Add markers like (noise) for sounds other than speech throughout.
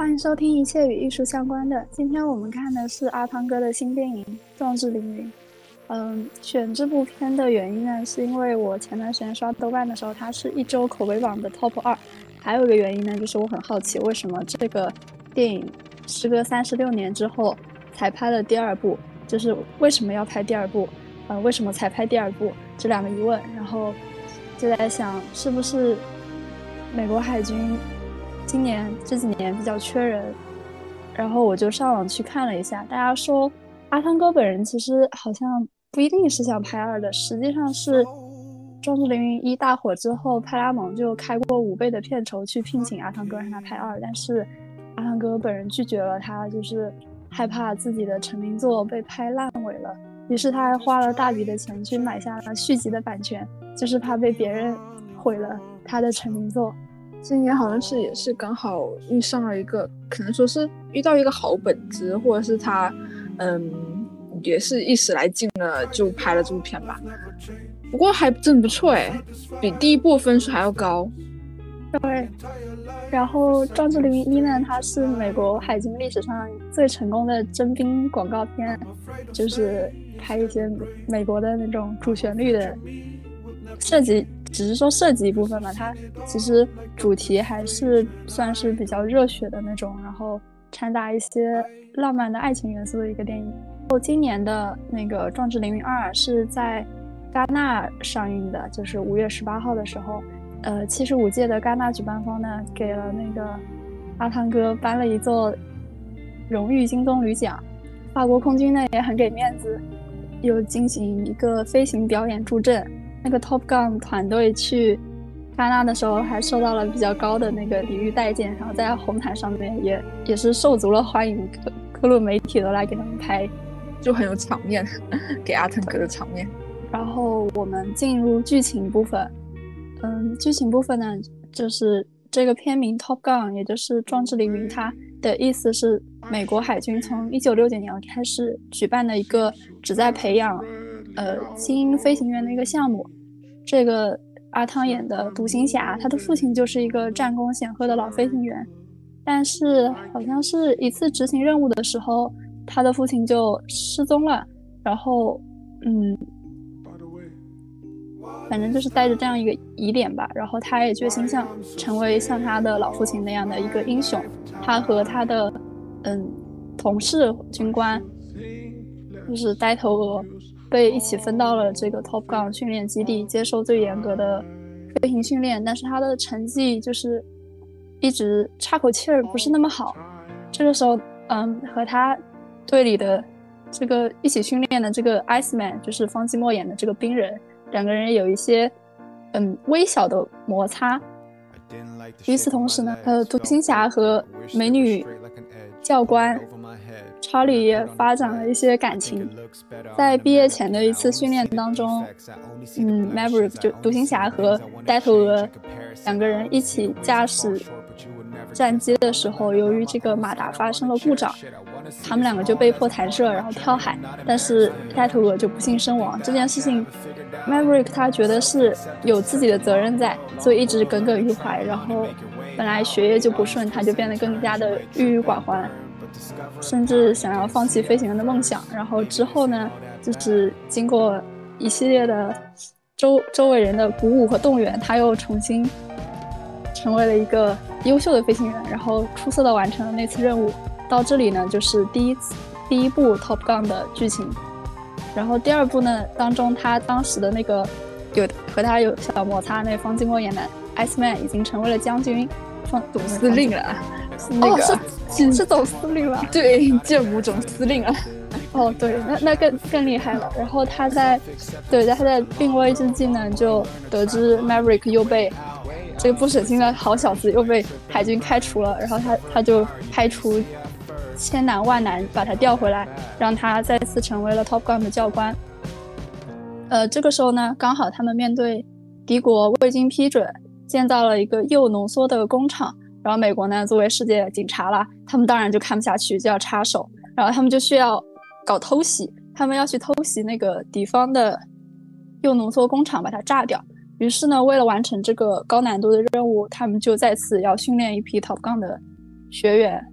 欢迎收听一切与艺术相关的。今天我们看的是阿汤哥的新电影《壮志凌云》。嗯，选这部片的原因呢，是因为我前段时间刷豆瓣的时候，它是一周口碑榜的 top 二。还有一个原因呢，就是我很好奇，为什么这个电影时隔三十六年之后才拍了第二部？就是为什么要拍第二部？呃，为什么才拍第二部？这两个疑问，然后就在想，是不是美国海军？今年这几年比较缺人，然后我就上网去看了一下，大家说阿汤哥本人其实好像不一定是想拍二的，实际上是《壮志凌云一》大火之后，派拉蒙就开过五倍的片酬去聘请阿汤哥让他拍二，但是阿汤哥本人拒绝了，他就是害怕自己的成名作被拍烂尾了，于是他还花了大笔的钱去买下了续集的版权，就是怕被别人毁了他的成名作。今年好像是也是刚好遇上了一个，可能说是遇到一个好本子，或者是他，嗯，也是一时来劲了就拍了这部片吧。不过还真不错哎，比第一部分数还要高。对。然后《壮志凌云一》呢，它是美国海军历史上最成功的征兵广告片，就是拍一些美国的那种主旋律的设计。只是说设计一部分嘛，它其实主题还是算是比较热血的那种，然后掺杂一些浪漫的爱情元素的一个电影。然后今年的那个《壮志凌云二》是在戛纳上映的，就是五月十八号的时候，呃，七十五届的戛纳举办方呢给了那个阿汤哥颁了一座荣誉金棕榈奖，法国空军呢也很给面子，又进行一个飞行表演助阵。那个 Top Gun 团队去戛纳的时候，还受到了比较高的那个礼遇待见，然后在红毯上面也也是受足了欢迎，各各路媒体都来给他们拍，就很有场面，给阿腾哥的场面。然后我们进入剧情部分，嗯，剧情部分呢，就是这个片名 Top Gun，也就是壮志凌云，它的意思是美国海军从一九六九年开始举办的一个旨在培养。呃，精英飞行员的一个项目，这个阿汤演的独行侠，他的父亲就是一个战功显赫的老飞行员，但是好像是一次执行任务的时候，他的父亲就失踪了，然后，嗯，反正就是带着这样一个疑点吧，然后他也决心像成为像他的老父亲那样的一个英雄，他和他的嗯同事军官，就是呆头鹅。被一起分到了这个 Top Gun 训练基地，接受最严格的飞行训练，但是他的成绩就是一直差口气儿，不是那么好。这个时候，嗯，和他队里的这个一起训练的这个 Ice Man，就是方季莫演的这个冰人，两个人有一些嗯微小的摩擦。与此同时呢，呃，独行侠和美女教官。查理也发展了一些感情，在毕业前的一次训练当中，嗯，Maverick 就独行侠和呆头鹅两个人一起驾驶战机的时候，由于这个马达发生了故障，他们两个就被迫弹射，然后跳海，但是呆头鹅就不幸身亡。这件事情，Maverick 他觉得是有自己的责任在，所以一直耿耿于怀。然后本来学业就不顺，他就变得更加的郁郁寡欢。甚至想要放弃飞行员的梦想，然后之后呢，就是经过一系列的周周围人的鼓舞和动员，他又重新成为了一个优秀的飞行员，然后出色的完成了那次任务。到这里呢，就是第一次第一部 Top Gun 的剧情。然后第二部呢当中，他当时的那个有和他有小摩擦那方季莫演的 Ice Man 已经成为了将军，总总司令了。哦，是是总司令了，对，建武总司令啊。哦，对，那那更更厉害了。然后他在，对，在他在病危之际呢，就得知 Maverick 又被这个不省心的好小子又被海军开除了，然后他他就派出千难万难把他调回来，让他再次成为了 Top Gun 的教官。呃，这个时候呢，刚好他们面对敌国未经批准建造了一个铀浓缩的工厂。然后美国呢，作为世界警察啦，他们当然就看不下去，就要插手。然后他们就需要搞偷袭，他们要去偷袭那个敌方的铀浓缩工厂，把它炸掉。于是呢，为了完成这个高难度的任务，他们就再次要训练一批 Top Gun 的学员，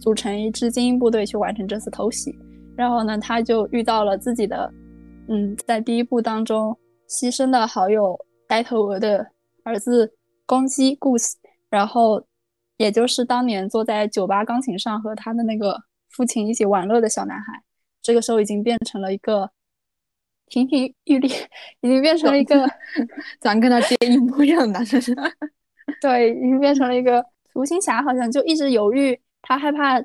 组成一支精英部队去完成这次偷袭。然后呢，他就遇到了自己的，嗯，在第一部当中牺牲的好友呆头鹅的儿子公鸡 Goose，然后也就是当年坐在酒吧钢琴上和他的那个父亲一起玩乐的小男孩，这个时候已经变成了一个亭亭玉立，已经变成了一个咱 (laughs) 跟他爹一模一样的男生，(laughs) 对，已经变成了一个独行侠，好像就一直犹豫，他害怕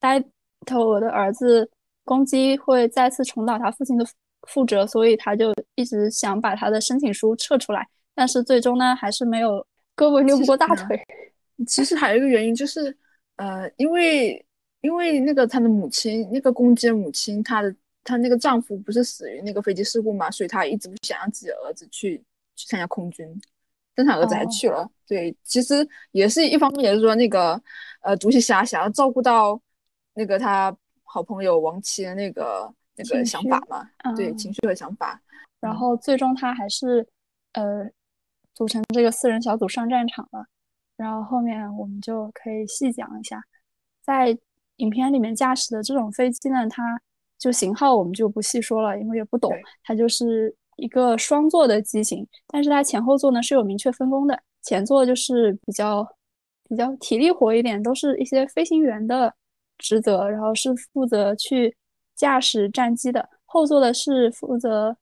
呆。头鹅的儿子攻击会再次重蹈他父亲的覆辙，所以他就一直想把他的申请书撤出来，但是最终呢，还是没有胳膊扭不过大腿。其实还有一个原因就是，呃，因为因为那个他的母亲，那个公鸡的母亲，她的她那个丈夫不是死于那个飞机事故嘛，所以她一直不想让自己的儿子去去参加空军，但他儿子还去了。对，其实也是一方面，也是说那个呃独行侠想要照顾到。那个他好朋友王琦的那个那个想法嘛，对情绪和想法，然后最终他还是呃组成这个四人小组上战场了。然后后面我们就可以细讲一下，在影片里面驾驶的这种飞机呢，它就型号我们就不细说了，因为也不懂。它就是一个双座的机型，但是它前后座呢是有明确分工的，前座就是比较比较体力活一点，都是一些飞行员的。职责，然后是负责去驾驶战机的，后座的是负责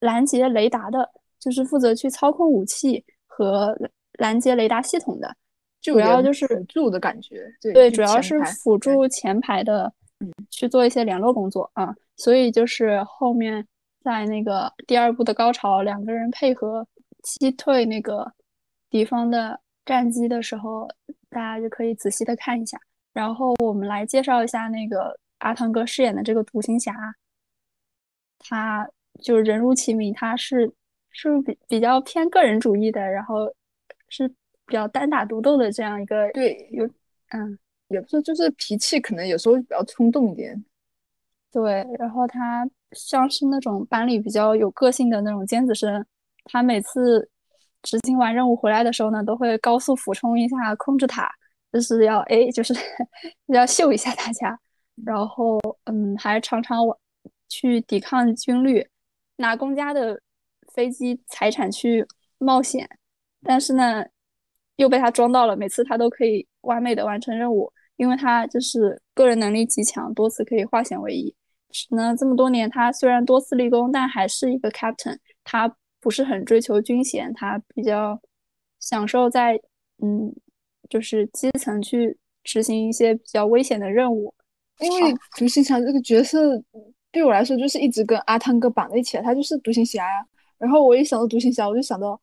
拦截雷达的，就是负责去操控武器和拦截雷达系统的，主要就是辅助的感觉。对，对主要是辅助前排的，嗯，去做一些联络工作啊。所以就是后面在那个第二部的高潮，两个人配合击退那个敌方的战机的时候，大家就可以仔细的看一下。然后我们来介绍一下那个阿汤哥饰演的这个独行侠，他就人如其名，他是是比比较偏个人主义的，然后是比较单打独斗的这样一个，对，有嗯，也不是，就是脾气可能有时候比较冲动一点，对，然后他像是那种班里比较有个性的那种尖子生，他每次执行完任务回来的时候呢，都会高速俯冲一下控制塔。就是要哎，就是 (laughs) 要秀一下大家，然后嗯，还常常去抵抗军律，拿公家的飞机财产去冒险，但是呢，又被他装到了，每次他都可以完美的完成任务，因为他就是个人能力极强，多次可以化险为夷。那这么多年，他虽然多次立功，但还是一个 captain，他不是很追求军衔，他比较享受在嗯。就是基层去执行一些比较危险的任务，因为独行侠这个角色对我来说就是一直跟阿汤哥绑在一起，他就是独行侠呀。然后我一想到独行侠，我就想到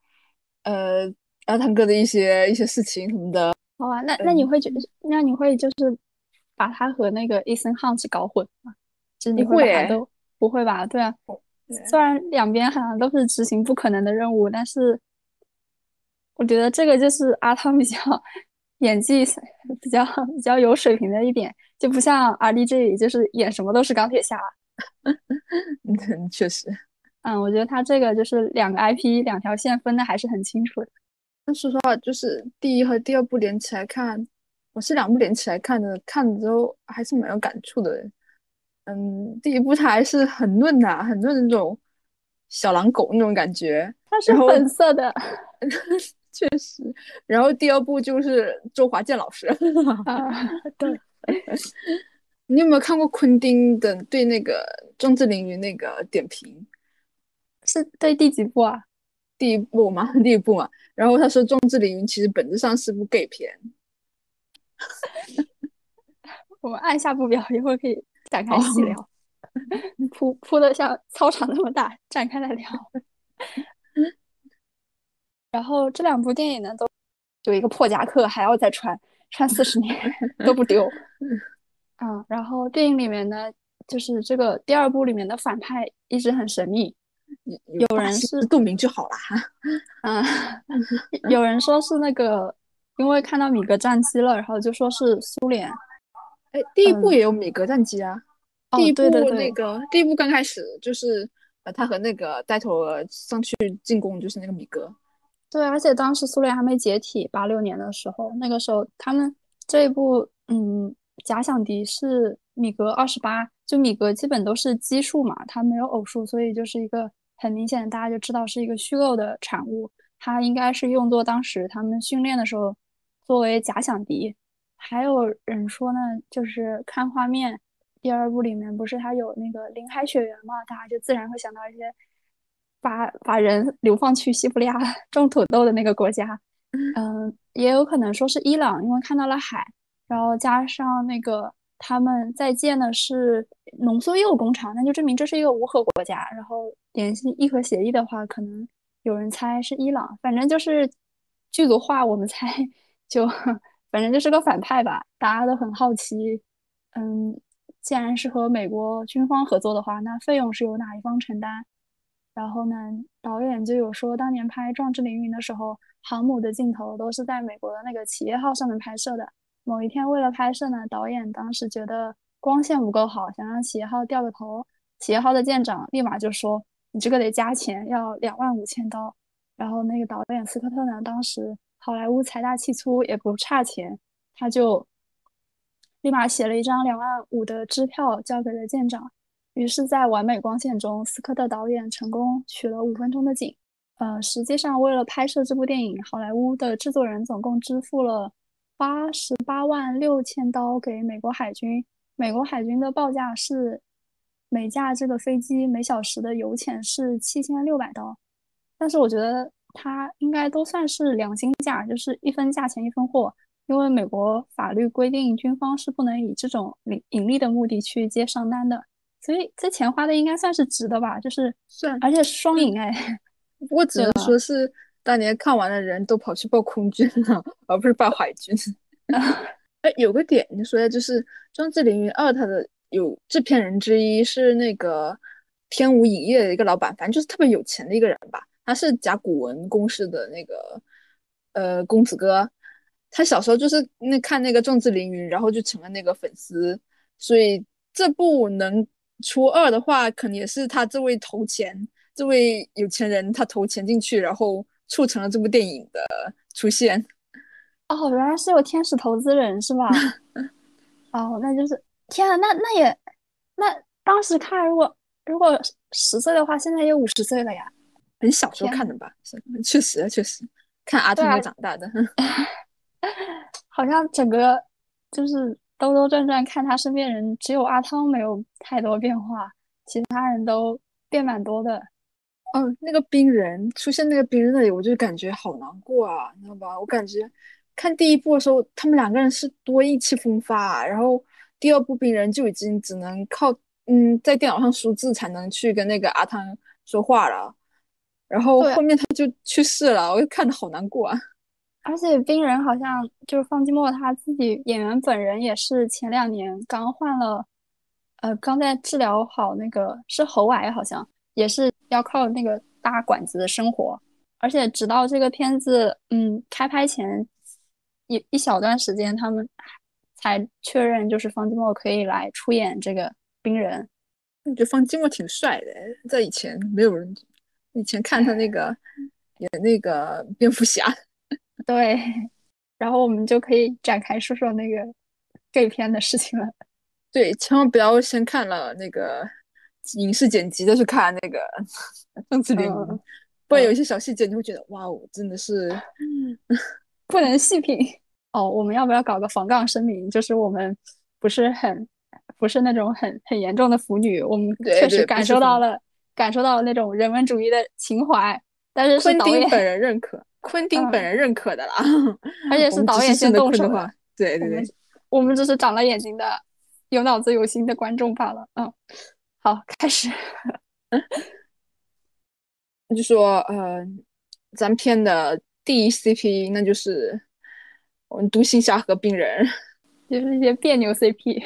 呃阿汤哥的一些一些事情什么的。好啊，那那你会觉那你会就是把他和那个 Ethan Hunt 搞混吗？就你会把都不会吧？对啊，虽然两边好像都是执行不可能的任务，但是我觉得这个就是阿汤比较。演技比较比较有水平的一点，就不像 R D J，就是演什么都是钢铁侠。(laughs) 嗯，确实。嗯，我觉得他这个就是两个 I P 两条线分的还是很清楚的。但说实话，就是第一和第二部连起来看，我是两部连起来看的，看了之后还是蛮有感触的。嗯，第一部它还是很嫩呐，很嫩那种小狼狗那种感觉。它是粉色的。(laughs) 确实，然后第二部就是周华健老师啊，(laughs) 对。(laughs) 你有没有看过昆汀的对那个壮志凌云那个点评？是对第几部啊？第一部嘛？(laughs) 第一部嘛。然后他说壮志凌云其实本质上是部 gay 片。(laughs) 我们按下不表，一会儿可以展开细聊。(laughs) 铺铺的像操场那么大，展开来聊。然后这两部电影呢，都有一个破夹克，还要再穿穿四十年都不丢。啊，然后电影里面呢，就是这个第二部里面的反派一直很神秘，有人是杜明就好了哈。(laughs) 嗯，有人说是那个，因为看到米格战机了，然后就说是苏联。哎，第一部也有米格战机啊。第一部那个第一部刚开始就是呃，他和那个带头上去进攻，就是那个米格。对，而且当时苏联还没解体，八六年的时候，那个时候他们这一部嗯假想敌是米格二十八，就米格基本都是奇数嘛，它没有偶数，所以就是一个很明显，大家就知道是一个虚构的产物。它应该是用作当时他们训练的时候作为假想敌。还有人说呢，就是看画面，第二部里面不是它有那个林海雪原嘛，大家就自然会想到一些把把人 (laughs) 流放去西伯利亚 (laughs) 种土豆的那个国家。嗯，也有可能说是伊朗，因为看到了海，然后加上那个他们在建的是浓缩铀工厂，那就证明这是一个无核国家。然后联系伊核协议的话，可能。有人猜是伊朗，反正就是剧组话，我们猜 (laughs) 就反正就是个反派吧。大家都很好奇，嗯，既然是和美国军方合作的话，那费用是由哪一方承担？然后呢，导演就有说，当年拍《壮志凌云》的时候，航母的镜头都是在美国的那个企业号上面拍摄的。某一天为了拍摄呢，导演当时觉得光线不够好，想让企业号掉个头，企业号的舰长立马就说。你这个得加钱，要两万五千刀。然后那个导演斯科特呢，当时好莱坞财大气粗，也不差钱，他就立马写了一张两万五的支票交给了舰长。于是，在完美光线中，斯科特导演成功取了五分钟的景。呃，实际上为了拍摄这部电影，好莱坞的制作人总共支付了八十八万六千刀给美国海军。美国海军的报价是。每架这个飞机每小时的油钱是七千六百刀，但是我觉得它应该都算是良心价，就是一分价钱一分货。因为美国法律规定，军方是不能以这种盈盈利的目的去接商单的，所以这钱花的应该算是值的吧？就是算，而且双赢哎。不过只能说是当年看完的人都跑去报空军了，而不是报海军。(laughs) 哎，有个点你说的就是《壮志凌云二》它的。有制片人之一是那个天舞影业的一个老板，反正就是特别有钱的一个人吧。他是甲骨文公司的那个呃公子哥，他小时候就是那看那个《壮志凌云》，然后就成了那个粉丝，所以这部能出二的话，肯定也是他这位投钱，这位有钱人他投钱进去，然后促成了这部电影的出现。哦，原来是有天使投资人是吧？(laughs) 哦，那就是。天啊，那那也，那当时看如果如果十岁的话，现在也五十岁了呀，很小时候看的吧？是，确实确实，看阿汤哥长大的，(laughs) (laughs) 好像整个就是兜兜转转看他身边人，只有阿汤没有太多变化，其他人都变蛮多的。哦，那个冰人出现那个冰人那里，我就感觉好难过啊，你知道吧？我感觉看第一部的时候，他们两个人是多意气风发，然后。第二部冰人就已经只能靠嗯在电脑上输字才能去跟那个阿汤说话了，然后后面他就去世了，我就看的好难过啊。(laughs) 而且冰人好像就是方季莫他自己演员本人也是前两年刚换了，呃刚在治疗好那个是喉癌，好像也是要靠那个搭管子的生活，而且直到这个片子嗯开拍前一一小段时间他们。才确认就是方季莫可以来出演这个冰人，我觉得方季莫挺帅的，在以前没有人，以前看他那个 (laughs) 演那个蝙蝠侠，(laughs) 对，然后我们就可以展开说说那个 gay 片的事情了。对，千万不要先看了那个影视剪辑再去看那个邓紫凌，不然有一些小细节你会觉得哇哦，真的是 (laughs) 不能细品。哦，我们要不要搞个防杠声明？就是我们不是很，不是那种很很严重的腐女，我们确实感受到了，感受到了那种人文主义的情怀。但是昆汀本人认可，昆汀本人认可的啦，而且 (laughs) 是导演先动手的。对对对，我们只是长了眼睛的、有脑子有心的观众罢了。嗯，好，开始。(laughs) 那就说，呃，咱片的第一 CP，那就是。我们独行侠和冰人，(laughs) 就是一些别扭 CP，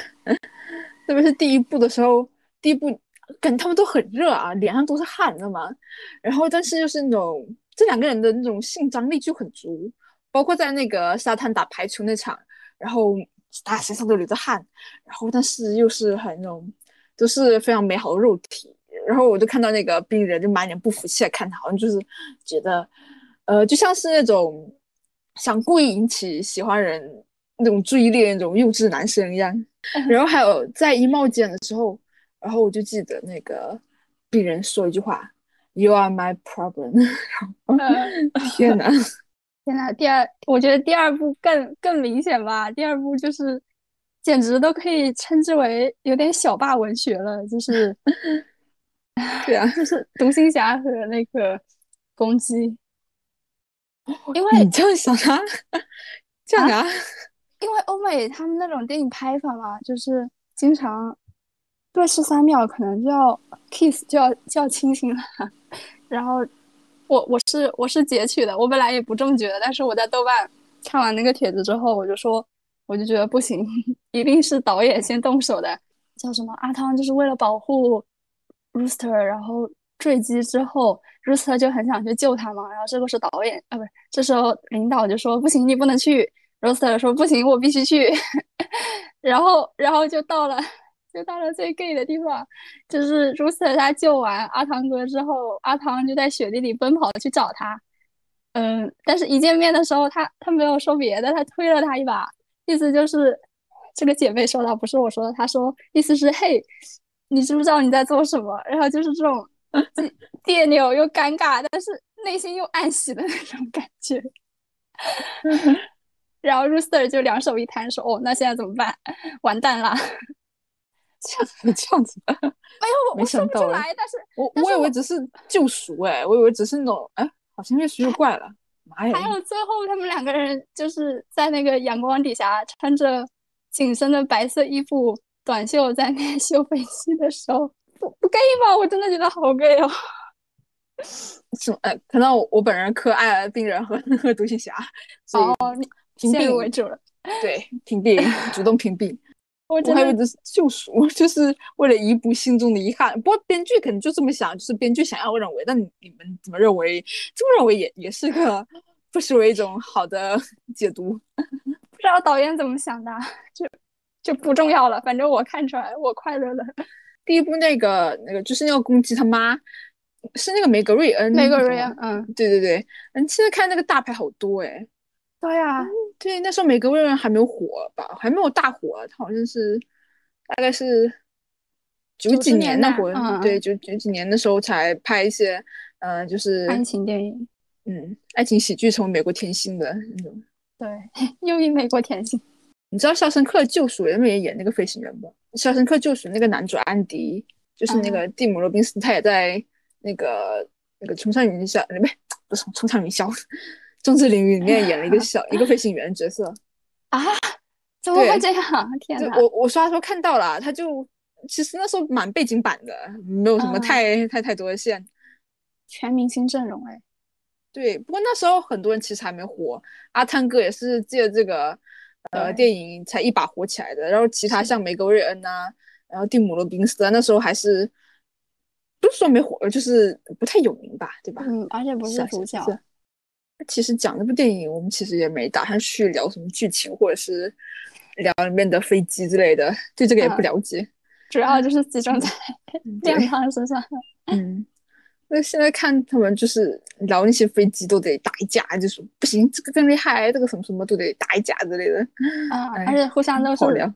(laughs) 特别是第一部的时候，第一部感觉他们都很热啊，脸上都是汗，知道吗？然后但是就是那种这两个人的那种性张力就很足，包括在那个沙滩打排球那场，然后大家身上都流着汗，然后但是又是很那种都是非常美好的肉体，然后我就看到那个病人就满脸不服气的看他，好像就是觉得。呃，就像是那种想故意引起喜欢人那种注意力的那种幼稚男生一样。然后还有在衣帽间的时候，然后我就记得那个病人说一句话：“You are my problem。(laughs) ”天哪！(laughs) 天呐，第二，我觉得第二部更更明显吧。第二部就是，简直都可以称之为有点小霸文学了。就是，(laughs) 对啊，就是独行侠和那个公鸡。因为你这样想啊，这样啊，因为欧美他们那种电影拍法嘛，就是经常对视三秒，可能就要 kiss，就要就要亲亲了，然后。我我是我是截取的，我本来也不这么觉得，但是我在豆瓣看完那个帖子之后，我就说，我就觉得不行，一定是导演先动手的。叫什么阿汤就是为了保护 Rooster，然后坠机之后，Rooster 就很想去救他嘛。然后这个是导演啊，不是，这时候领导就说不行，你不能去。Rooster 说不行，我必须去。然后然后就到了。就到了最 gay 的地方，就是 Rooster 他救完阿汤哥之后，阿汤就在雪地里奔跑去找他。嗯，但是一见面的时候，他他没有说别的，他推了他一把，意思就是这个姐妹说的不是我说的，她说意思是嘿，你知不知道你在做什么？然后就是这种别扭又尴尬，但是内心又暗喜的那种感觉。(laughs) 然后 Rooster 就两手一摊说：“哦，那现在怎么办？完蛋了。”这样子，这样子，没有，(laughs) 没想到哎，但是我我以为只是救赎哎，我以为只是那种哎，好像越说越怪了，妈呀！还有最后他们两个人就是在那个阳光底下穿着紧身的白色衣服短袖在那 (laughs) 修飞机的时候，不不 gay 吗？我真的觉得好 gay 哦。(laughs) 什么？哎，可能我我本人可爱病人和和 (laughs) 独行侠，哦，屏蔽为主了，对，屏蔽，主动屏蔽。我还以为这是救赎，(laughs) 就是为了弥补心中的遗憾。不过编剧可能就这么想，就是编剧想要认为。但你们怎么认为？这么认为也也是个不失为一种好的 (laughs) 解读。(laughs) 不知道导演怎么想的，就就不重要了。反正我看出来，我快乐了。第一部那个那个就是那个公鸡他妈，是那个梅格瑞恩。梅格瑞恩，嗯，对对对。嗯，现在看那个大牌好多哎。对呀，对，那时候美格瑞恩还没有火吧，还没有大火，他好像是大概是九几年那会儿，对，九九几年的时候才拍一些，嗯，就是爱情电影，嗯，爱情喜剧，成为美国甜心的那种。对，(laughs) 又一美国甜心。你知道《肖申克救赎》里面也演那个飞行员不？《肖申克救赎》那个男主安迪，就是那个蒂姆·罗宾斯，他也在那个那个冲上云霄，不不是冲上云霄。《中之领域》里面演了一个小一个飞行员角色啊？怎么会这样？天哪！我我刷的时候看到了，他就其实那时候蛮背景板的，没有什么太太太多的线，全明星阵容哎。对，不过那时候很多人其实还没火，阿汤哥也是借这个呃电影才一把火起来的。然后其他像梅格瑞恩呐，然后蒂姆罗宾斯啊，那时候还是不是说没火，就是不太有名吧，对吧？嗯，而且不是主角。其实讲这部电影，我们其实也没打算去聊什么剧情，或者是聊里面的飞机之类的，对这个也不了解。主要就是集中在 (laughs) 亮汤身上。(laughs) 嗯，那现在看他们就是聊那些飞机都得打一架，就说不行，这个更厉害，这个什么什么都得打一架之类的。啊，而且互相都是，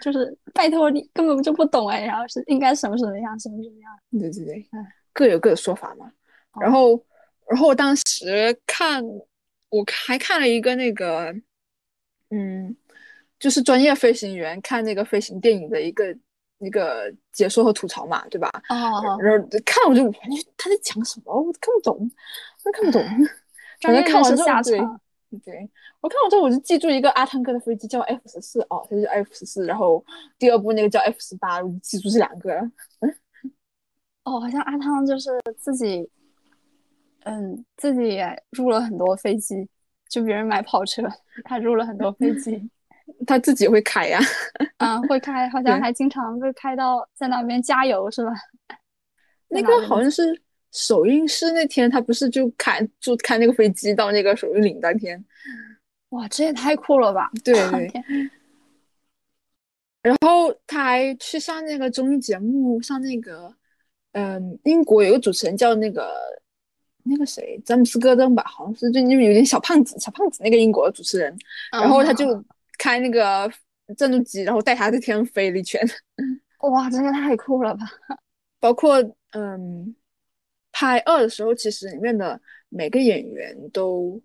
就是拜托你根本就不懂哎，然后是应该什么什么样，什么什么样。对对对，各有各的说法嘛。然后。然后我当时看，我还看了一个那个，嗯，就是专业飞行员看那个飞行电影的一个那个解说和吐槽嘛，对吧？哦。然后看我就他在讲什么，我看不懂，我看不懂。反正看完之后，对对，我看完之后我就记住一个阿汤哥的飞机叫 F 十四哦，他就叫 F 十四。然后第二部那个叫 F 十八，我就记住这两个。嗯。(laughs) 哦，好像阿汤就是自己。嗯，自己也入了很多飞机，就别人买跑车，他入了很多飞机，(laughs) 他自己会开呀，(laughs) 嗯，会开，好像还经常会开到在那边加油，是吧？(laughs) 那个好像是首映式那天，他不是就开就开那个飞机到那个首映礼当天，哇，这也太酷了吧！对对。然后他还去上那个综艺节目，上那个，嗯，英国有个主持人叫那个。那个谁詹姆斯戈登吧，好像是最近有点小胖子，小胖子那个英国的主持人，然后他就开那个战斗机，然后带他在天上飞了一圈。哇，真的太酷了吧！(laughs) 包括嗯，拍二的时候，其实里面的每个演员都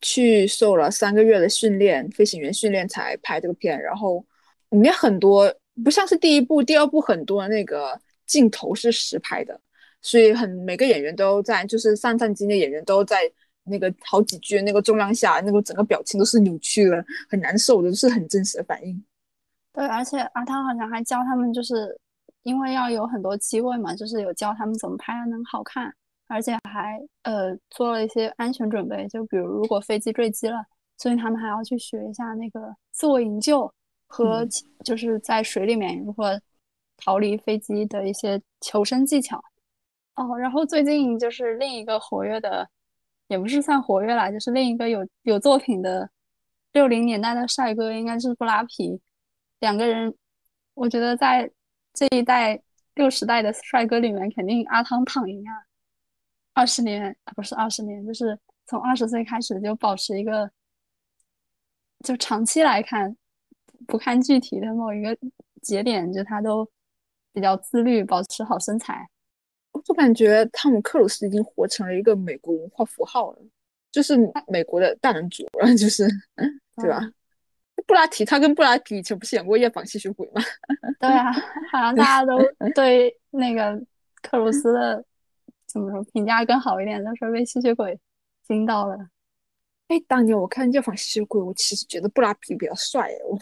去受了三个月的训练，飞行员训练才拍这个片。然后里面很多不像是第一部、第二部很多那个镜头是实拍的，所以很每个演员都在，就是上战机的演员都在那个好几句那个重量下，那个整个表情都是扭曲了，很难受的，是很真实的反应。对，而且阿汤好像还教他们，就是因为要有很多机位嘛，就是有教他们怎么拍才能好看，而且还呃做了一些安全准备，就比如如果飞机坠机了，所以他们还要去学一下那个自我营救和就是在水里面如何逃离飞机的一些求生技巧。哦，然后最近就是另一个活跃的，也不是算活跃啦，就是另一个有有作品的六零年代的帅哥，应该是布拉皮。两个人，我觉得在这一代六十代的帅哥里面，肯定阿汤躺赢啊！二十年啊，不是二十年，就是从二十岁开始就保持一个，就长期来看，不看具体的某一个节点，就他都比较自律，保持好身材。我就感觉汤姆克鲁斯已经活成了一个美国文化符号了，就是美国的大男主了，就是 (laughs) 对吧？布拉提，他跟布拉提以前不是演过《夜访吸血鬼》吗？(laughs) 对啊，好像大家都 (laughs) 对那个克鲁斯的怎么说评价更好一点，都说被吸血鬼惊到了。哎，当年我看《夜访吸血鬼》，我其实觉得布拉提比较帅我。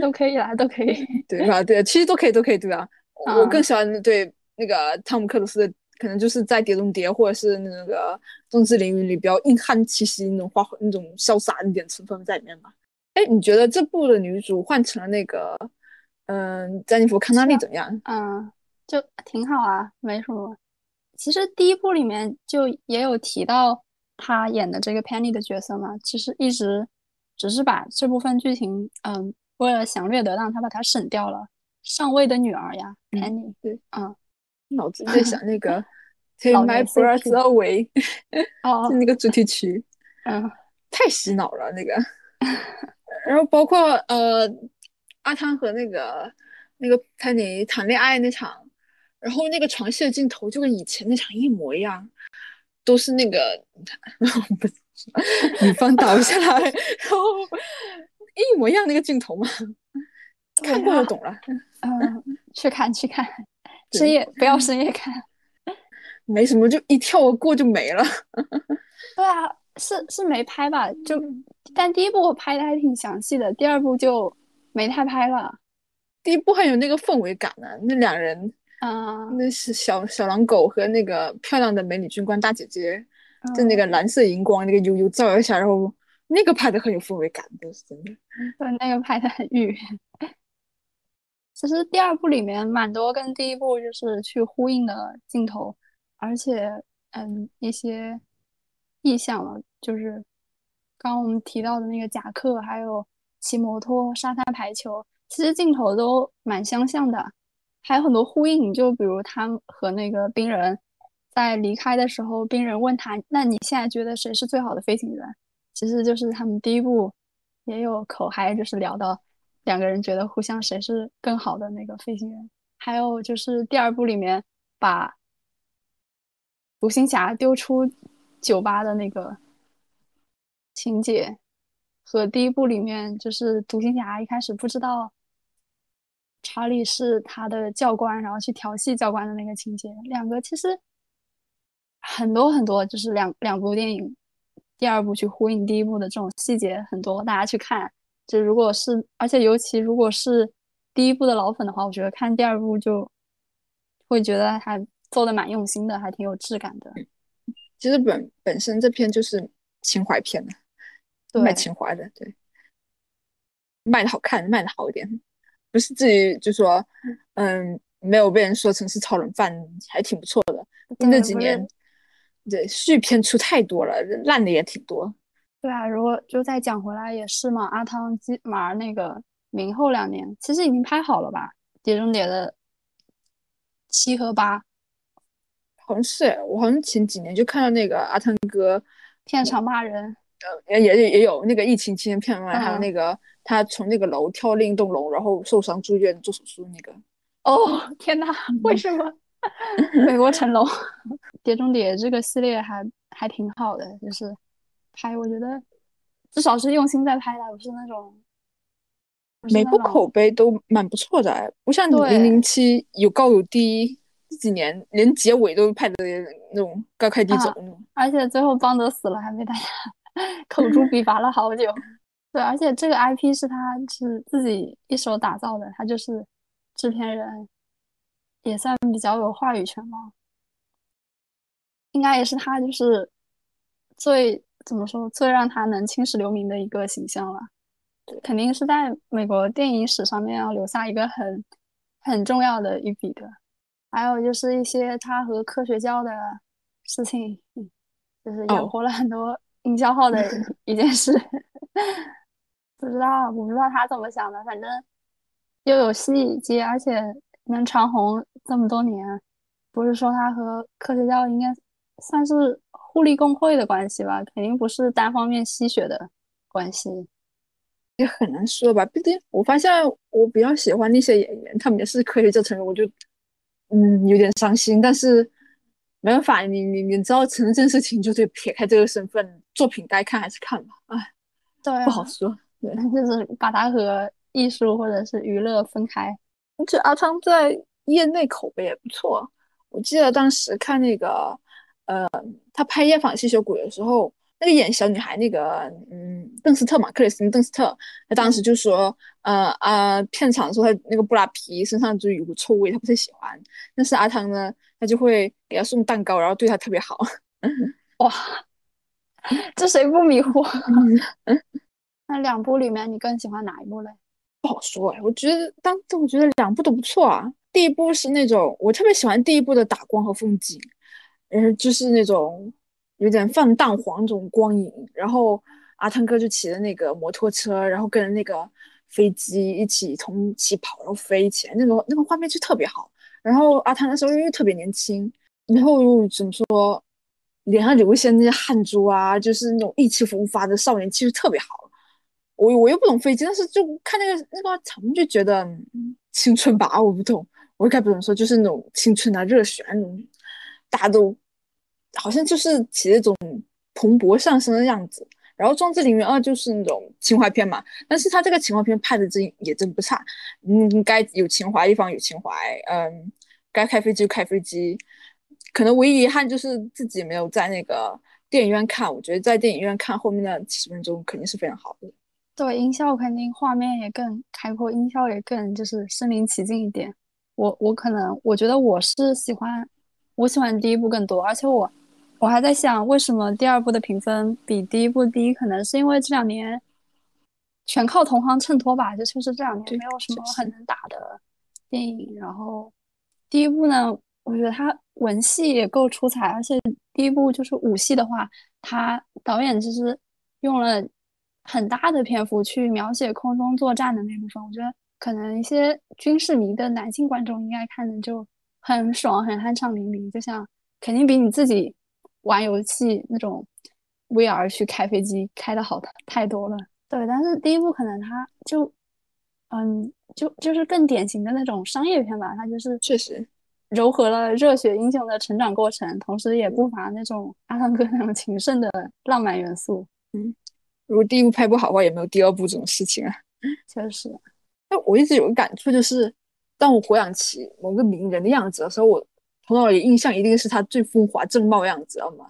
都可以啦，都可以，对吧？对，其实都可以，都可以，对吧？我更喜欢对那个汤姆克鲁斯的。可能就是在《碟中谍》或者是那个《壮志凌云》里比较硬汉气息那种花那种潇洒一点成分在里面吧。哎，你觉得这部的女主换成了那个嗯詹妮弗康纳利怎么样？嗯，就挺好啊，没什么。其实第一部里面就也有提到她演的这个 Penny 的角色嘛，其实一直只是把这部分剧情嗯为了详略得当，她把它省掉了。上尉的女儿呀，Penny，对，嗯。脑子在想 (laughs) 那个 (laughs) Take My Breath Away，(laughs) 哦，那个主题曲，嗯，太洗脑了那个。然后包括呃，阿汤和那个那个潘妮谈恋爱那场，然后那个床戏的镜头就跟以前那场一模一样，都是那个女方倒下来，然后一模一样那个镜头嘛，看过就懂了。嗯，去看去看。深夜不要深夜看，(laughs) 没什么，就一跳而过就没了。对啊，是是没拍吧？就但第一部我拍的还挺详细的，第二部就没太拍了。第一部很有那个氛围感呢，那两人啊，那是小小狼狗和那个漂亮的美女军官大姐姐，就那个蓝色荧光那个悠悠照一下，然后那个拍的很有氛围感，都是真的。对，那个拍的很欲。其实第二部里面蛮多跟第一部就是去呼应的镜头，而且嗯一些意象了，就是刚刚我们提到的那个夹克，还有骑摩托、沙滩排球，其实镜头都蛮相像的，还有很多呼应。就比如他和那个冰人在离开的时候，冰人问他：“那你现在觉得谁是最好的飞行员？”其实就是他们第一部也有口嗨，就是聊到。两个人觉得互相谁是更好的那个飞行员，还有就是第二部里面把独行侠丢出酒吧的那个情节，和第一部里面就是独行侠一开始不知道查理是他的教官，然后去调戏教官的那个情节，两个其实很多很多，就是两两部电影第二部去呼应第一部的这种细节很多，大家去看。就如果是，而且尤其如果是第一部的老粉的话，我觉得看第二部就会觉得还做的蛮用心的，还挺有质感的。其实本本身这篇就是情怀片的，卖情怀的，对，卖的好看，卖的好一点，不是至于就说，嗯，没有被人说成是超人饭，还挺不错的。那几年，对续片出太多了，烂的也挺多。对啊，如果就再讲回来也是嘛，阿汤基马儿那个明后两年其实已经拍好了吧，《碟中谍》的七和八，好像是哎，我好像前几年就看到那个阿汤哥片场骂人，呃，也也也有那个疫情期间片外，还有那个他从那个楼跳另一栋楼，然后受伤住院做手术那个。哦天哪，为什么？(laughs) 美国成龙，(laughs)《碟中谍》这个系列还还挺好的，就是拍，我觉得至少是用心在拍的，不是那种。每部口碑都蛮不错的，不像《零零七》有高有低，这几年连结尾都拍的那种高开低走。而且最后邦德死了，还被大家 (laughs) 口诛笔伐了好久。对，而且这个 IP 是他是自己一手打造的，他就是制片人，也算比较有话语权吧。应该也是他就是最怎么说最让他能青史留名的一个形象了。肯定是在美国电影史上面要留下一个很很重要的一笔的，还有就是一些他和科学教的事情，就是养活了很多营销号的 (laughs) 一件事。(laughs) 不知道，我不知道他怎么想的，反正又有戏接，而且能长红这么多年，不是说他和科学教应该算是互利共惠的关系吧？肯定不是单方面吸血的关系。也很难说吧，毕竟我发现我比较喜欢那些演员，他们也是科学家成员，我就嗯有点伤心。但是没办法，你你你知道，成了这件事情就得撇开这个身份，作品该看还是看吧。哎，对，不好说。对，就是把它和艺术或者是娱乐分开。这阿汤在业内口碑也不错，我记得当时看那个呃，他拍《夜访吸血鬼》的时候。那个演小女孩那个，嗯，邓斯特嘛，克里斯汀·邓斯特，他当时就说，呃啊，片场说他那个布拉皮身上就有股臭味，他不太喜欢。但是阿汤呢，他就会给他送蛋糕，然后对他特别好。(laughs) 哇，(laughs) 这谁不迷惑？(laughs) 那两部里面你更喜欢哪一部嘞？不好说哎，我觉得当时我觉得两部都不错啊。第一部是那种我特别喜欢第一部的打光和风景，嗯，就是那种。有点泛淡黄种光影，然后阿汤哥就骑着那个摩托车，然后跟着那个飞机一起从起跑，然后飞起来，那个那个画面就特别好。然后阿汤那时候又特别年轻，然后又怎么说，脸上留一些那些汗珠啊，就是那种意气风发的少年气质特别好。我我又不懂飞机，但是就看那个那个场面就觉得青春吧，我不懂，我该不怎么说，就是那种青春啊热血啊那种，大家都。好像就是起那种蓬勃上升的样子，然后《壮志凌云二》就是那种情怀片嘛，但是他这个情怀片拍的真也真不差，嗯，该有情怀地方有情怀，嗯，该开飞机就开飞机，可能唯一遗憾就是自己没有在那个电影院看，我觉得在电影院看后面的几十分钟肯定是非常好的。对，音效肯定画面也更开阔，音效也更就是身临其境一点。我我可能我觉得我是喜欢，我喜欢第一部更多，而且我。我还在想，为什么第二部的评分比第一部低？可能是因为这两年全靠同行衬托吧，就确实这两年没有什么很能打的电影。然后第一部呢，我觉得它文戏也够出彩，而且第一部就是武戏的话，他导演其实用了很大的篇幅去描写空中作战的那部分。我觉得可能一些军事迷的男性观众应该看的就很爽，很酣畅淋漓，就像肯定比你自己。玩游戏那种 VR 去开飞机开的好太多了，对。但是第一部可能它就，嗯，就就是更典型的那种商业片吧，它就是确实糅合了热血英雄的成长过程，同时也不乏那种阿汤哥那种情圣的浪漫元素。嗯，如果第一部拍不好的话，也没有第二部这种事情啊。确实。那我一直有个感触，就是当我回想起某个名人的样子的时候，我。头脑里印象一定是他最风华正茂样子，知道吗？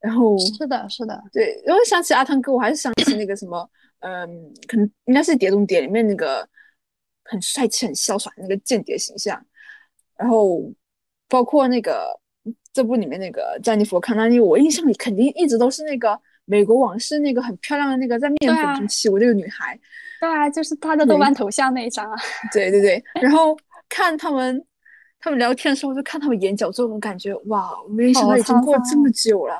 然后是的，是的，对。然后想起阿汤哥，我还是想起那个什么，嗯，可能应该是《碟中谍》里面那个很帅气、很潇洒那个间谍形象。然后包括那个这部里面那个詹妮弗·康纳利，我印象里肯定一直都是那个《美国往事》那个很漂亮的那个在面粉中起舞那个女孩。对啊，就是他的豆瓣头像那一张啊。(laughs) 对对对。然后看他们。他们聊天的时候，就看他们眼角这种感觉，哇！没想到已经过这么久了，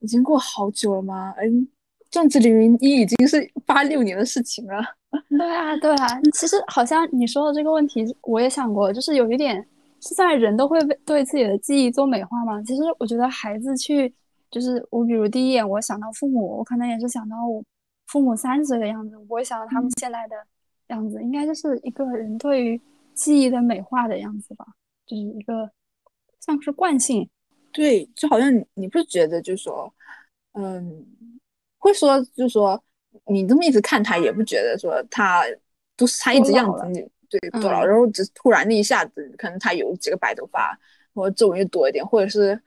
已经过好久了吗？嗯，《壮志凌云一》已经是八六年的事情了。(laughs) 对啊，对啊。其实好像你说的这个问题，我也想过，就是有一点现在人都会对自己的记忆做美化嘛？其实我觉得孩子去，就是我比如第一眼我想到父母，我可能也是想到我父母三十岁的样子，我不会想到他们现在的样子，应该就是一个人对于记忆的美化的样子吧，就是一个像是惯性。对，就好像你不是觉得就是说，嗯，会说就是说，你这么一直看他，也不觉得说他都是他一直样子。对，多老，然后只突然的一下子，可能他有几个白头发，或者皱纹又多一点，或者是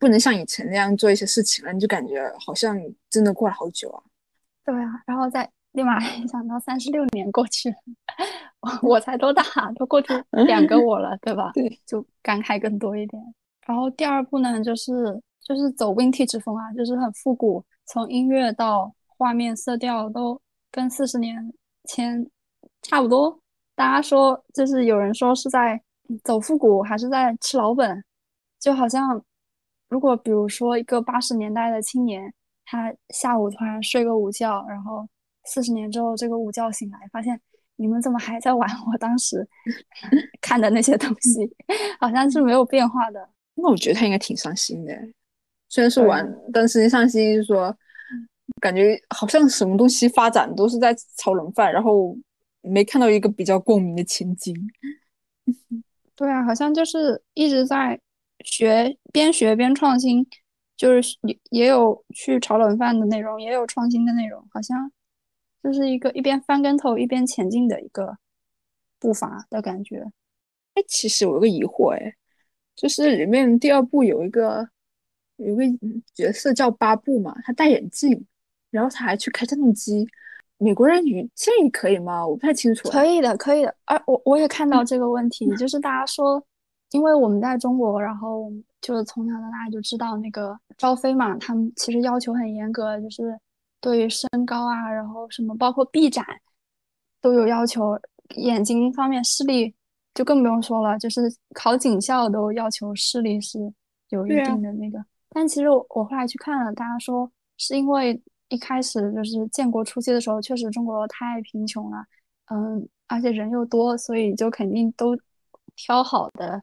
不能像以前那样做一些事情了，你就感觉好像真的过了好久啊。对啊，然后再立马想到三十六年过去了，我才多大，都过去两个我了，对吧？(laughs) 对，就感慨更多一点。然后第二步呢，就是就是走 vintage 风啊，就是很复古，从音乐到画面色调都跟四十年前差不多。大家说，就是有人说是在走复古，还是在吃老本？就好像，如果比如说一个八十年代的青年，他下午突然睡个午觉，然后四十年之后这个午觉醒来，发现你们怎么还在玩我当时 (laughs) 看的那些东西，好像是没有变化的。那我觉得他应该挺伤心的，虽然是玩，但实际上心是说，感觉好像什么东西发展都是在炒冷饭，然后。没看到一个比较共鸣的情景。(laughs) 对啊，好像就是一直在学，边学边创新，就是也也有去炒冷饭的内容，也有创新的内容，好像就是一个一边翻跟头一边前进的一个步伐的感觉。哎，其实我有个疑惑，哎，就是里面第二部有一个有一个角色叫巴布嘛，他戴眼镜，然后他还去开战斗机。美国人语这可以吗？我不太清楚。可以的，可以的。而我我也看到这个问题，就是大家说，因为我们在中国，然后就是从小到大就知道那个招飞嘛，他们其实要求很严格，就是对于身高啊，然后什么包括臂展都有要求，眼睛方面视力就更不用说了，就是考警校都要求视力是有一定的那个。但其实我我后来去看了，大家说是因为。一开始就是建国初期的时候，确实中国太贫穷了，嗯，而且人又多，所以就肯定都挑好的，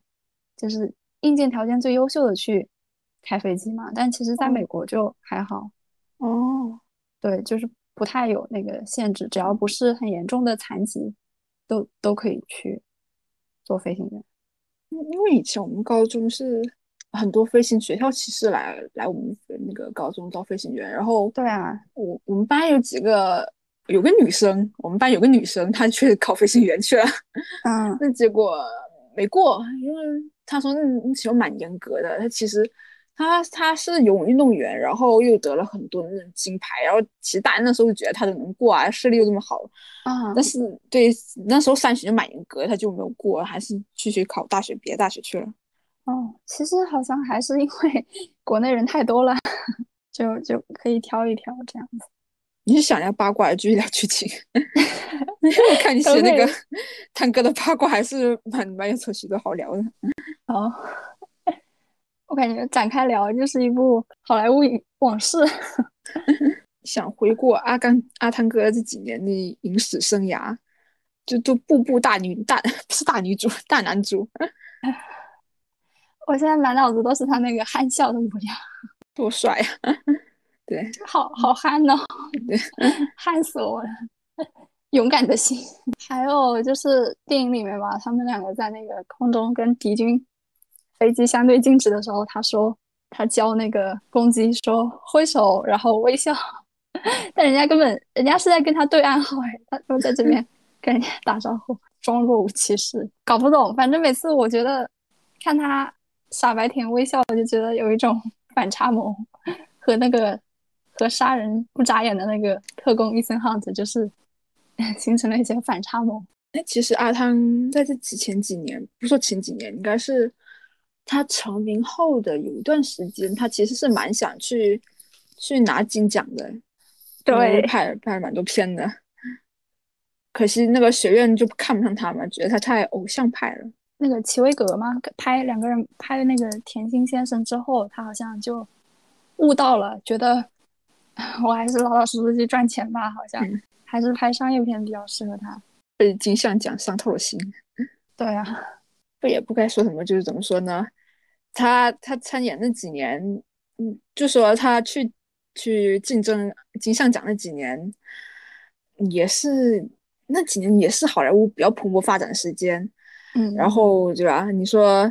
就是硬件条件最优秀的去开飞机嘛。但其实在美国就还好，哦，对，就是不太有那个限制，只要不是很严重的残疾，都都可以去做飞行员。因为以前我们高中是。很多飞行学校其实来来我们那个高中招飞行员，然后对啊，我我们班有几个有个女生，我们班有个女生，她去考飞行员去了，嗯，(laughs) 那结果没过，因为她说那那其实蛮严格的，他其实他他是游泳运动员，然后又得了很多那种金牌，然后其实大家那时候就觉得他都能过啊，视力又这么好啊，但是对那时候三学就蛮严格，他就没有过，还是继续考大学别的大学去了。哦，其实好像还是因为 (laughs) 国内人太多了，(laughs) 就就可以挑一挑这样子。你是想聊八卦，还是继续聊剧情？(laughs) 我看你写那个 (laughs) 探哥的八卦，还是蛮蛮有趣的，好聊的。哦，我感觉展开聊就是一部好莱坞往事。(laughs) 想回顾阿甘阿汤哥这几年的影史生涯，就都步步大女大不是大女主大男主。我现在满脑子都是他那个憨笑的模样，多帅呀！对，好好憨哦，(laughs) 憨死我了！勇敢的心。还有就是电影里面吧，他们两个在那个空中跟敌军飞机相对静止的时候，他说他教那个公鸡说挥手，然后微笑，(laughs) 但人家根本人家是在跟他对暗号哎，他说在这边 (laughs) 跟人家打招呼，装若无其事，搞不懂。反正每次我觉得看他。傻白甜微笑，我就觉得有一种反差萌，和那个和杀人不眨眼的那个特工伊森汉子，就是 (laughs) 形成了一些反差萌。哎，其实阿汤在这几前几年，不说前几年，应该是他成名后的有一段时间，他其实是蛮想去去拿金奖的，对，拍拍了蛮多片的。可惜那个学院就看不上他嘛，觉得他太偶像派了。那个齐威格吗？拍两个人拍那个甜心先生之后，他好像就悟到了，觉得 (laughs) 我还是老老实实去赚钱吧。好像还是拍商业片比较适合他。被金像奖伤透了心。对啊，(laughs) 不也不该说什么，就是怎么说呢？他他参演那几年，嗯，就说他去去竞争金像奖那几年，也是那几年也是好莱坞比较蓬勃发展的时间，嗯，然后对吧？你说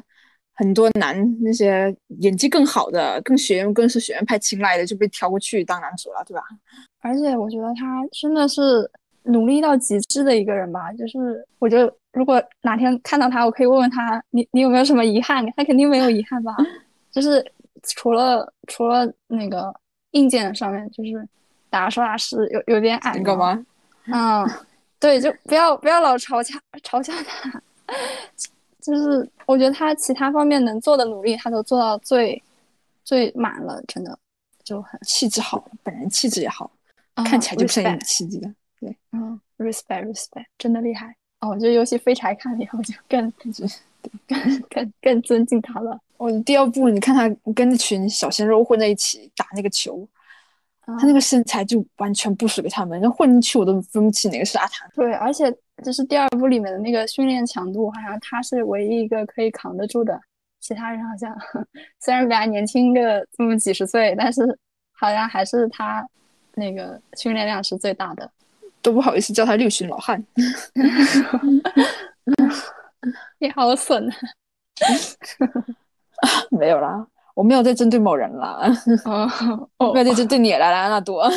很多男那些演技更好的、更学院更是学院派青睐的，就被挑过去当男主了，对吧？而且我觉得他真的是努力到极致的一个人吧，就是我觉得如果哪天看到他，我可以问问他，你你有没有什么遗憾？他肯定没有遗憾吧，(laughs) 就是除了除了那个硬件上面，就是打手打是有有点矮你干嘛？嗯，对，就不要不要老嘲笑嘲笑他，就是我觉得他其他方面能做的努力，他都做到最最满了，真的就很气质好，本人气质也好，看起来就像有气质的。对，嗯，respect respect，真的厉害。哦，我觉得尤其飞柴看了以后就更 (laughs) 更更更尊敬他了。我第二部，你看他跟那群小鲜肉混在一起打那个球。他那个身材就完全不属于他们，那混进去我都分不清哪个是阿汤。对，而且就是第二部里面的那个训练强度，好像他是唯一一个可以扛得住的，其他人好像 (laughs) 虽然比他年轻个这么几十岁，但是好像还是他那个训练量是最大的，都不好意思叫他六旬老汉。(laughs) 你好损啊！(laughs) 没有啦。我没有在针对某人啦，哦，没有在针对你啦，莱纳多。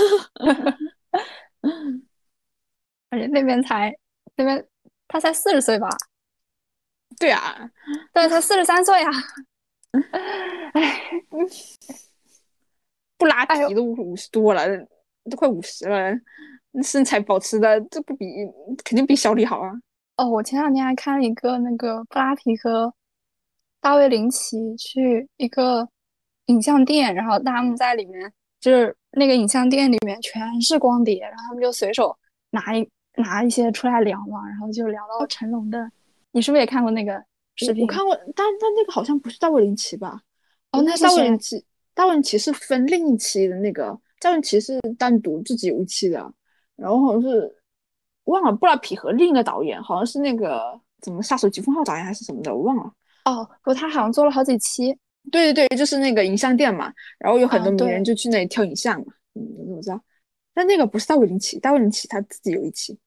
而且那边才那边他才四十岁吧？对啊，对，才四十三岁啊！哎，不拉提都五十多了，都快五十了，身材保持的这不比肯定比小李好啊！哦，我前两天还看了一个那个布拉提和。大卫林奇去一个影像店，然后他们在里面，就是那个影像店里面全是光碟，然后他们就随手拿一拿一些出来聊嘛，然后就聊到成龙的。你是不是也看过那个视频？我看过，但但那个好像不是大卫林奇吧？哦，那大卫林奇，大卫林奇是分另一期的那个，大卫林奇是单独自己有一期的，然后好像是忘了布拉皮和另一个导演，好像是那个怎么杀手疾风号导演还是什么的，我忘了。哦，不，他好像做了好几期。对对对，就是那个影像店嘛，然后有很多名人就去那里挑影像嘛。嗯，我知道。但那个不是大卫林奇，大卫林奇他自己有一期。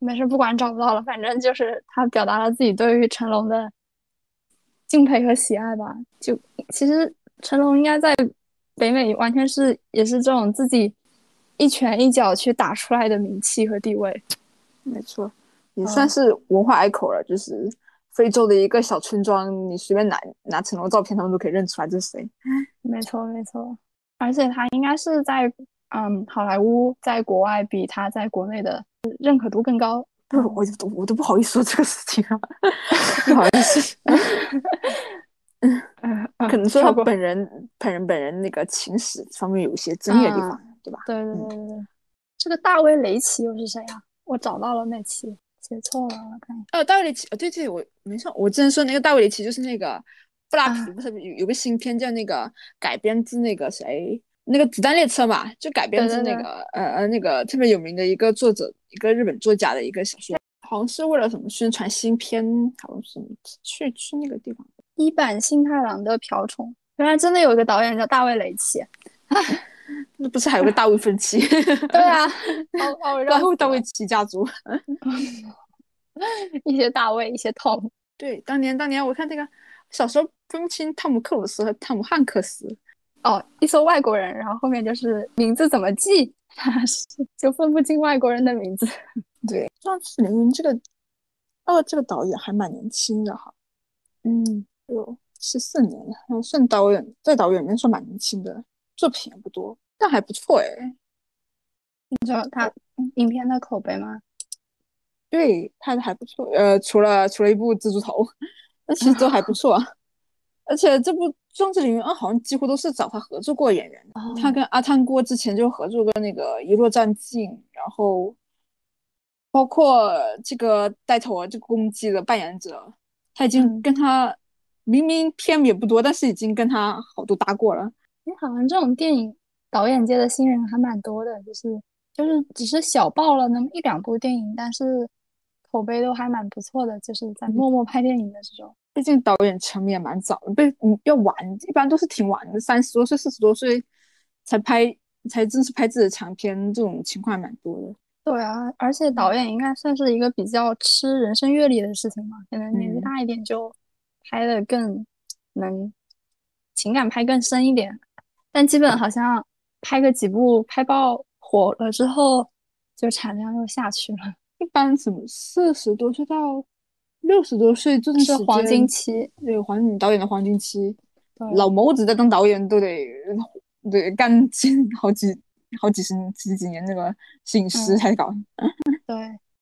没事，不管找不到了，反正就是他表达了自己对于成龙的敬佩和喜爱吧。就其实成龙应该在北美完全是也是这种自己一拳一脚去打出来的名气和地位。没错，也算是文化 icon 了，就是。非洲的一个小村庄，你随便拿拿成龙照片，他们都可以认出来这是谁。(laughs) 没错，没错。而且他应该是在嗯好莱坞，在国外比他在国内的认可度更高。不，我就我都不好意思说这个事情啊，(laughs) 不好意思。(laughs) 嗯可能说他本人本人本人那个情史方面有一些争议的地方，对吧？对对对对对。这个大卫雷奇又是谁呀？我找到了那期。写错了，我看。哦，大卫雷奇，哦，对对，我没错，我之前说那个大卫雷奇就是那个布拉皮，不是有有个新片叫那个改编自那个谁，那个子弹列车嘛，就改编自那个呃呃那个特别有名的一个作者，一个日本作家的一个小说，好像是为了什么宣传新片，好像是去去那个地方。一版新太郎的瓢虫，原来真的有一个导演叫大卫雷奇，(laughs) 那不是还有个大卫芬奇？(laughs) 对啊，(laughs) 大卫大卫奇家族。一些大卫，一些汤对，当年当年我看那个小时候分不清汤姆克鲁斯和汤姆汉克斯。哦，一说外国人，然后后面就是名字怎么记，(laughs) 就分不清外国人的名字。(laughs) 对，上次凌云这个，哦，这个导演还蛮年轻的哈。嗯，有十四年了，算导演在导演里面算蛮年轻的，作品也不多，但还不错哎。你知道他影片的口碑吗？对，拍的还不错，呃，除了除了一部蜘蛛头，那其实都还不错。而且这部《壮志凌云二》好像几乎都是找他合作过演员的。他跟阿汤哥之前就合作过那个《一落战境》，然后包括这个带头这个公鸡的扮演者，他已经跟他明明片也不多，但是已经跟他好多搭过了。你好像这种电影导演界的新人还蛮多的，就是就是只是小爆了那么一两部电影，但是。口碑都还蛮不错的，就是在默默拍电影的这种。毕竟导演成名也蛮早的，被嗯要晚，一般都是挺晚的，三十多岁、四十多岁才拍，才正式拍自己的长片，这种情况还蛮多的。对啊，而且导演应该算是一个比较吃人生阅历的事情吧，可能年纪嗯。大一点就拍的更能情感拍更深一点，但基本好像拍个几部拍爆火了之后，就产量又下去了，一般什么四十多岁到六十多岁这段时是黄金，期。对黄导演的黄金期，老谋子在当导演都得得干近 (laughs) 好几好几十几几年那个摄影师嗯才搞。(laughs) 对，